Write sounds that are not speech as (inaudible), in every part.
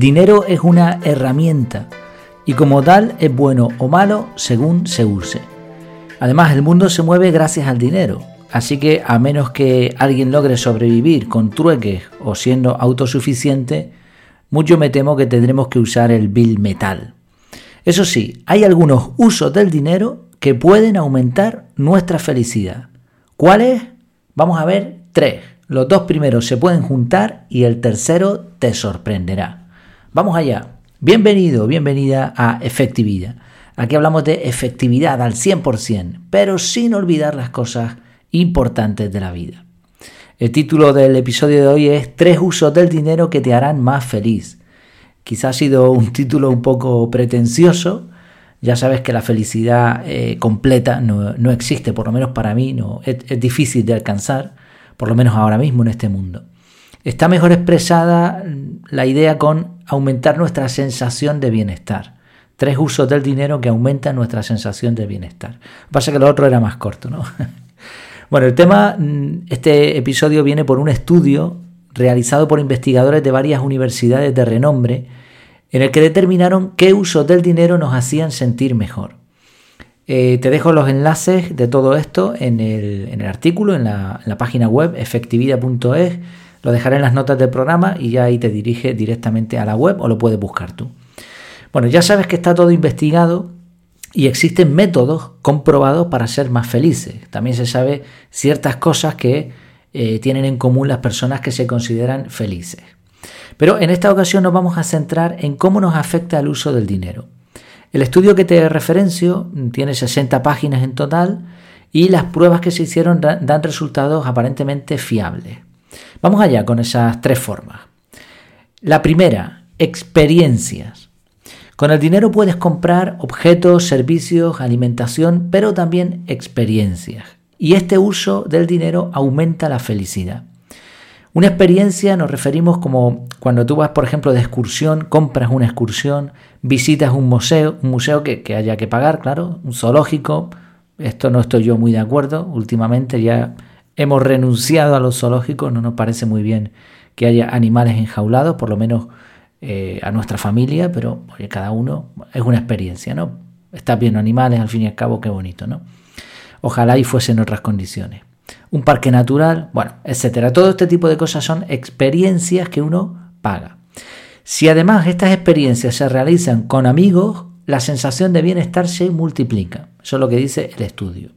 dinero es una herramienta y como tal es bueno o malo según se use. Además, el mundo se mueve gracias al dinero, así que a menos que alguien logre sobrevivir con trueques o siendo autosuficiente, mucho me temo que tendremos que usar el bill metal. Eso sí, hay algunos usos del dinero que pueden aumentar nuestra felicidad. ¿Cuáles? Vamos a ver tres. Los dos primeros se pueden juntar y el tercero te sorprenderá. Vamos allá. Bienvenido, bienvenida a Efectividad. Aquí hablamos de efectividad al 100%, pero sin olvidar las cosas importantes de la vida. El título del episodio de hoy es Tres usos del dinero que te harán más feliz. Quizá ha sido un (laughs) título un poco pretencioso. Ya sabes que la felicidad eh, completa no, existe, por lo menos para mí, no, es difícil de alcanzar, por lo menos ahora mismo en este mundo. Está mejor expresada la idea con aumentar nuestra sensación de bienestar. Tres usos del dinero que aumentan nuestra sensación de bienestar. Que pasa que lo otro era más corto, ¿no? (laughs) bueno, el tema, mm, este episodio viene por un estudio realizado por investigadores de varias universidades de renombre en el que determinaron qué usos del dinero nos hacían sentir mejor. Eh, te dejo los enlaces de todo esto en el, artículo, en la, en la página web efectividad.es lo dejaré en las notas del programa y ya ahí te dirige directamente a la web o lo puedes buscar tú. Bueno, ya sabes que está todo investigado y existen métodos comprobados para ser más felices. También se sabe ciertas cosas que eh, tienen en común las personas que se consideran felices. Pero en esta ocasión nos vamos a centrar en cómo nos afecta el uso del dinero. El estudio que te referencio tiene 60 páginas en total y las pruebas que se hicieron dan resultados aparentemente fiables. Vamos allá con esas tres formas. La primera, experiencias. Con el dinero puedes comprar objetos, servicios, alimentación, pero también experiencias. Y este uso del dinero aumenta la felicidad. Una experiencia nos referimos como cuando tú vas, por ejemplo, de excursión, compras una excursión, visitas un museo, un museo que, que haya que pagar, claro, un zoológico. Esto no estoy yo muy de acuerdo. Últimamente ya Hemos renunciado a los zoológicos, no nos parece muy bien que haya animales enjaulados, por lo menos eh, a nuestra familia, pero cada uno es una experiencia, ¿no? Estás viendo animales, al fin y al cabo, qué bonito, ¿no? Ojalá y fuesen otras condiciones. Un parque natural, bueno, etcétera. Todo este tipo de cosas son experiencias que uno paga. Si además estas experiencias se realizan con amigos, la sensación de bienestar se multiplica. Eso es lo que dice el estudio.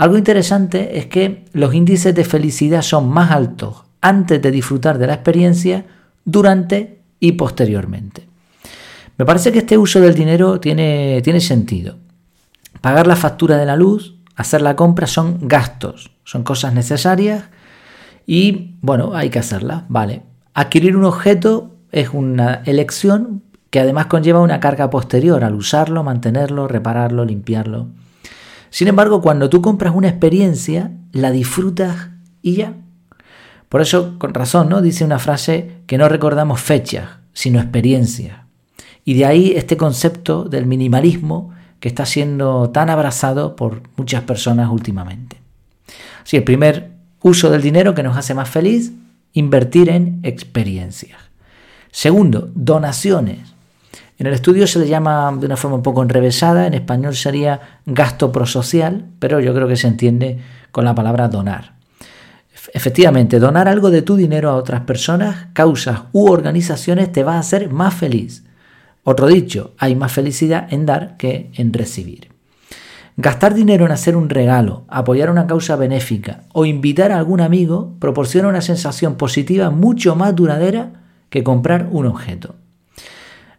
Algo interesante es que los índices de felicidad son más altos antes de disfrutar de la experiencia, durante y posteriormente. Me parece que este uso del dinero tiene, tiene sentido. Pagar la factura de la luz, hacer la compra son gastos, son cosas necesarias y bueno, hay que hacerlas, vale. Adquirir un objeto es una elección que además conlleva una carga posterior al usarlo, mantenerlo, repararlo, limpiarlo. Sin embargo, cuando tú compras una experiencia, la disfrutas y ya. Por eso, con razón, ¿no? Dice una frase que no recordamos fechas, sino experiencias. Y de ahí este concepto del minimalismo que está siendo tan abrazado por muchas personas últimamente. Así, el primer uso del dinero que nos hace más feliz, invertir en experiencias. Segundo, donaciones. En el estudio se le llama de una forma un poco enrevesada, en español sería gasto prosocial, pero yo creo que se entiende con la palabra donar. Efectivamente, donar algo de tu dinero a otras personas, causas u organizaciones te va a hacer más feliz. Otro dicho, hay más felicidad en dar que en recibir. Gastar dinero en hacer un regalo, apoyar una causa benéfica o invitar a algún amigo proporciona una sensación positiva mucho más duradera que comprar un objeto.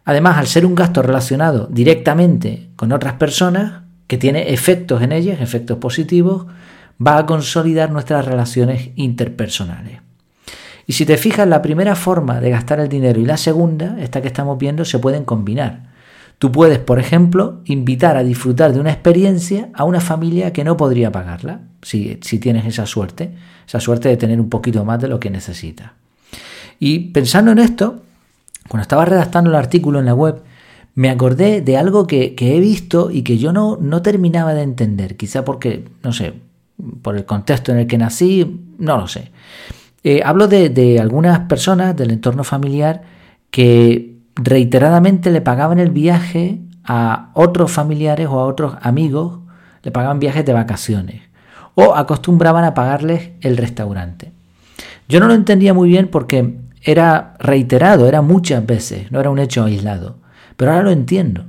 Además, al ser un gasto relacionado directamente con otras personas, que tiene efectos en ellas, efectos positivos, va a consolidar nuestras relaciones interpersonales. Y si te fijas, la primera forma de gastar el dinero y la segunda, esta que estamos viendo, se pueden combinar. Tú puedes, por ejemplo, invitar a disfrutar de una experiencia a una familia que no podría pagarla, si, tienes esa suerte, esa suerte de tener un poquito más de lo que necesita. Y pensando en esto, cuando estaba redactando el artículo en la web, me acordé de algo que, he visto y que yo no, no terminaba de entender, quizá porque, no sé, por el contexto en el que nací, no lo sé. Eh, hablo de, algunas personas del entorno familiar que reiteradamente le pagaban el viaje a otros familiares o a otros amigos, le pagaban viajes de vacaciones o acostumbraban a pagarles el restaurante. Yo no lo entendía muy bien porque era reiterado, era muchas veces, no era un hecho aislado, pero ahora lo entiendo.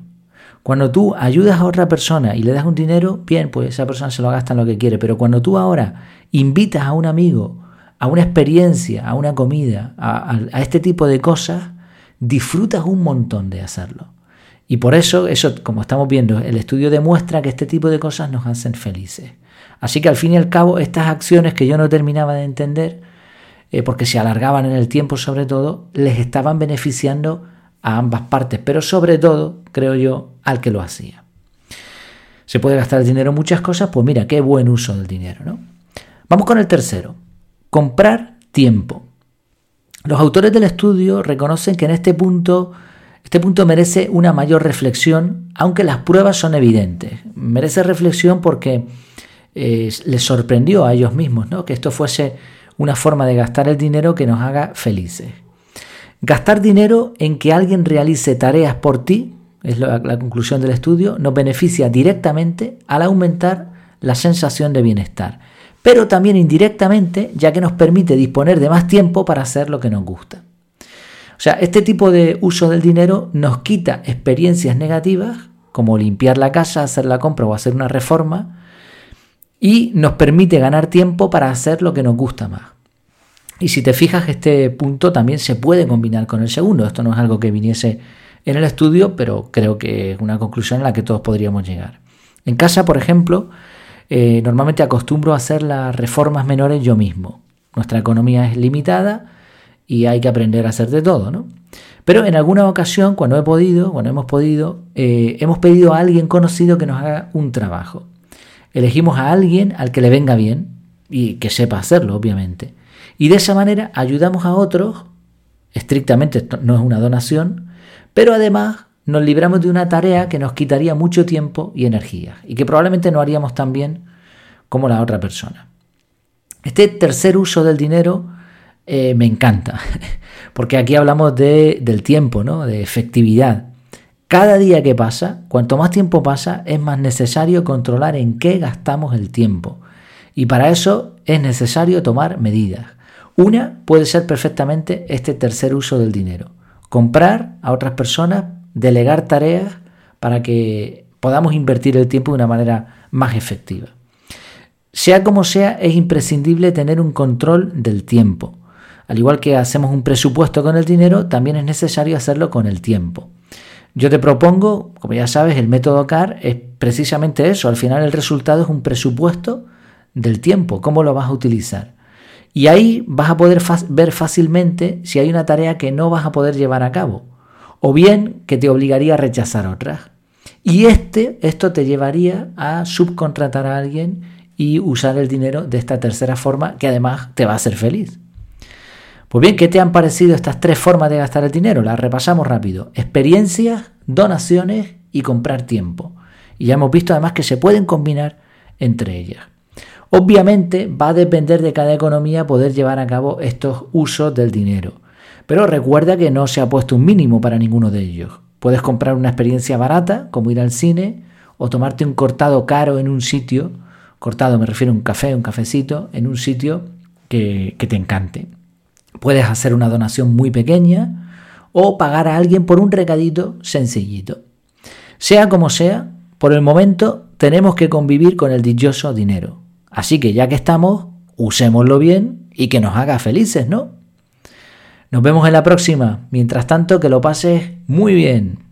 Cuando tú ayudas a otra persona y le das un dinero, bien, pues esa persona se lo gasta en lo que quiere, pero cuando tú ahora invitas a un amigo a una experiencia, a una comida, a, este tipo de cosas, disfrutas un montón de hacerlo. Y por eso, eso, como estamos viendo, el estudio demuestra que este tipo de cosas nos hacen felices. Así que al fin y al cabo, estas acciones que yo no terminaba de entender, eh, porque se alargaban en el tiempo sobre todo, les estaban beneficiando a ambas partes, pero sobre todo, creo yo, al que lo hacía. ¿Se puede gastar el dinero en muchas cosas? Pues mira, qué buen uso del dinero, ¿no? Vamos con el tercero, comprar tiempo. Los autores del estudio reconocen que en este punto, este punto merece una mayor reflexión, aunque las pruebas son evidentes. Merece reflexión porque eh, les sorprendió a ellos mismos ¿no? que esto fuese una forma de gastar el dinero que nos haga felices. Gastar dinero en que alguien realice tareas por ti, es la, conclusión del estudio, nos beneficia directamente al aumentar la sensación de bienestar pero también indirectamente, ya que nos permite disponer de más tiempo para hacer lo que nos gusta. O sea, este tipo de uso del dinero nos quita experiencias negativas, como limpiar la casa, hacer la compra o hacer una reforma, y nos permite ganar tiempo para hacer lo que nos gusta más. Y si te fijas, este punto también se puede combinar con el segundo. Esto no es algo que viniese en el estudio, pero creo que es una conclusión a la que todos podríamos llegar. En casa, por ejemplo, eh, normalmente acostumbro a hacer las reformas menores yo mismo. Nuestra economía es limitada y hay que aprender a hacer de todo, ¿no? Pero en alguna ocasión, cuando he podido, cuando hemos podido, eh, hemos pedido a alguien conocido que nos haga un trabajo. Elegimos a alguien al que le venga bien y que sepa hacerlo, obviamente. Y de esa manera ayudamos a otros, estrictamente no es una donación, pero además nos libramos de una tarea que nos quitaría mucho tiempo y energía y que probablemente no haríamos tan bien como la otra persona. Este tercer uso del dinero eh, me encanta, (laughs) porque aquí hablamos de, del tiempo, ¿no? de efectividad. Cada día que pasa, cuanto más tiempo pasa, es más necesario controlar en qué gastamos el tiempo. Y para eso es necesario tomar medidas. Una puede ser perfectamente este tercer uso del dinero. Comprar a otras personas delegar tareas para que podamos invertir el tiempo de una manera más efectiva. Sea como sea, es imprescindible tener un control del tiempo. Al igual que hacemos un presupuesto con el dinero, también es necesario hacerlo con el tiempo. Yo te propongo, como ya sabes, el método CAR es precisamente eso. Al final el resultado es un presupuesto del tiempo, cómo lo vas a utilizar. Y ahí vas a poder ver fácilmente si hay una tarea que no vas a poder llevar a cabo o bien que te obligaría a rechazar otras. Y este, esto te llevaría a subcontratar a alguien y usar el dinero de esta tercera forma que además te va a hacer feliz. Pues bien, ¿qué te han parecido estas tres formas de gastar el dinero? Las repasamos rápido. Experiencias, donaciones y comprar tiempo. Y ya hemos visto además que se pueden combinar entre ellas. Obviamente va a depender de cada economía poder llevar a cabo estos usos del dinero. Pero recuerda que no se ha puesto un mínimo para ninguno de ellos. Puedes comprar una experiencia barata, como ir al cine, o tomarte un cortado caro en un sitio, cortado me refiero a un café, un cafecito, en un sitio que, que te encante. Puedes hacer una donación muy pequeña o pagar a alguien por un recadito sencillito. Sea como sea, por el momento tenemos que convivir con el dichoso dinero. Así que ya que estamos, usémoslo bien y que nos haga felices, ¿no? Nos vemos en la próxima. Mientras tanto, que lo pases muy bien.